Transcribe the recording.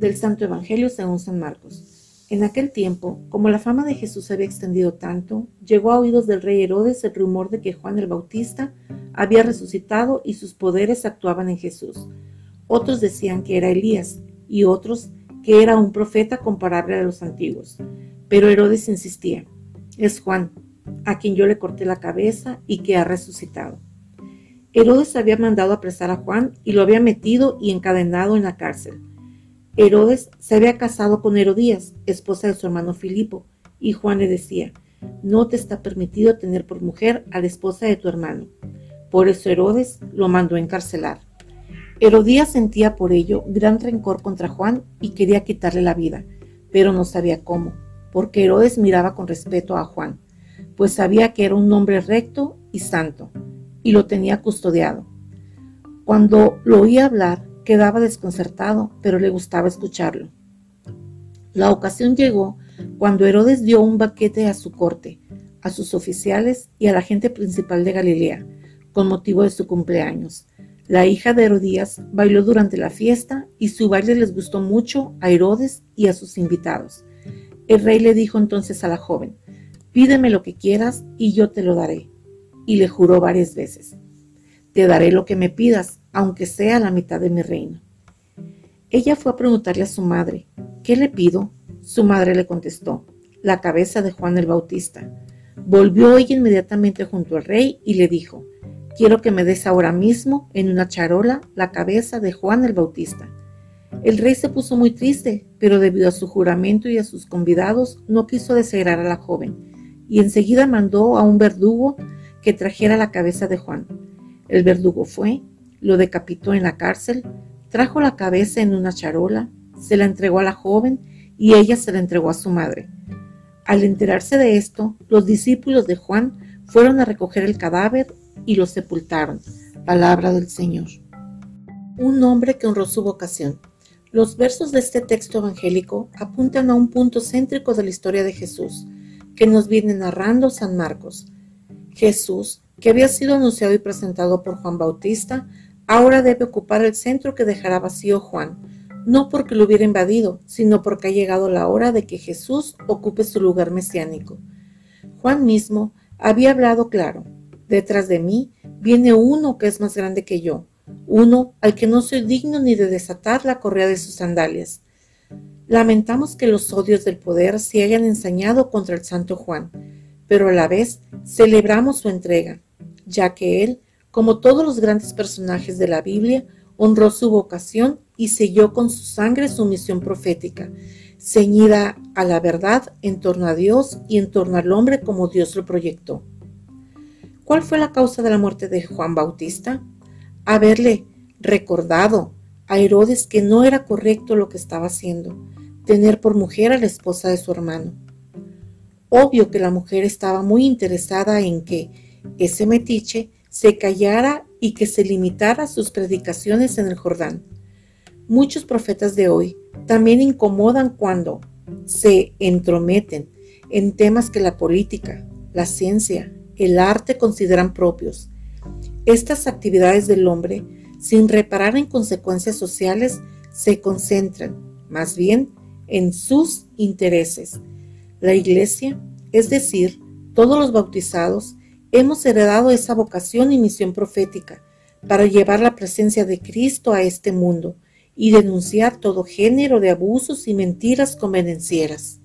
Del Santo Evangelio según San Marcos. En aquel tiempo, como la fama de Jesús se había extendido tanto, llegó a oídos del rey Herodes el rumor de que Juan el Bautista había resucitado y sus poderes actuaban en Jesús. Otros decían que era Elías y otros que era un profeta comparable a los antiguos. Pero Herodes insistía, es Juan, a quien yo le corté la cabeza y que ha resucitado. Herodes había mandado apresar a Juan y lo había metido y encadenado en la cárcel. Herodes se había casado con Herodías, esposa de su hermano Filipo, y Juan le decía, no te está permitido tener por mujer a la esposa de tu hermano. Por eso Herodes lo mandó encarcelar. Herodías sentía por ello gran rencor contra Juan y quería quitarle la vida, pero no sabía cómo, porque Herodes miraba con respeto a Juan, pues sabía que era un hombre recto y santo y lo tenía custodiado. Cuando lo oía hablar, quedaba desconcertado, pero le gustaba escucharlo. La ocasión llegó cuando Herodes dio un baquete a su corte, a sus oficiales y a la gente principal de Galilea, con motivo de su cumpleaños. La hija de Herodías bailó durante la fiesta y su baile les gustó mucho a Herodes y a sus invitados. El rey le dijo entonces a la joven, pídeme lo que quieras y yo te lo daré y le juró varias veces, Te daré lo que me pidas, aunque sea la mitad de mi reino. Ella fue a preguntarle a su madre, ¿qué le pido? Su madre le contestó, la cabeza de Juan el Bautista. Volvió ella inmediatamente junto al rey y le dijo, quiero que me des ahora mismo en una charola la cabeza de Juan el Bautista. El rey se puso muy triste, pero debido a su juramento y a sus convidados no quiso desagrar a la joven, y enseguida mandó a un verdugo que trajera la cabeza de Juan. El verdugo fue, lo decapitó en la cárcel, trajo la cabeza en una charola, se la entregó a la joven y ella se la entregó a su madre. Al enterarse de esto, los discípulos de Juan fueron a recoger el cadáver y lo sepultaron. Palabra del Señor. Un hombre que honró su vocación. Los versos de este texto evangélico apuntan a un punto céntrico de la historia de Jesús, que nos viene narrando San Marcos, Jesús, que había sido anunciado y presentado por Juan Bautista, ahora debe ocupar el centro que dejará vacío Juan, no porque lo hubiera invadido, sino porque ha llegado la hora de que Jesús ocupe su lugar mesiánico. Juan mismo había hablado claro, detrás de mí viene uno que es más grande que yo, uno al que no soy digno ni de desatar la correa de sus sandalias. Lamentamos que los odios del poder se hayan ensañado contra el santo Juan, pero a la vez celebramos su entrega, ya que él, como todos los grandes personajes de la Biblia, honró su vocación y selló con su sangre su misión profética, ceñida a la verdad en torno a Dios y en torno al hombre como Dios lo proyectó. ¿Cuál fue la causa de la muerte de Juan Bautista? Haberle recordado a Herodes que no era correcto lo que estaba haciendo, tener por mujer a la esposa de su hermano. Obvio que la mujer estaba muy interesada en que ese metiche se callara y que se limitara sus predicaciones en el Jordán. Muchos profetas de hoy también incomodan cuando se entrometen en temas que la política, la ciencia, el arte consideran propios. Estas actividades del hombre, sin reparar en consecuencias sociales, se concentran más bien en sus intereses la Iglesia, es decir, todos los bautizados, hemos heredado esa vocación y misión profética para llevar la presencia de Cristo a este mundo y denunciar todo género de abusos y mentiras convenencieras.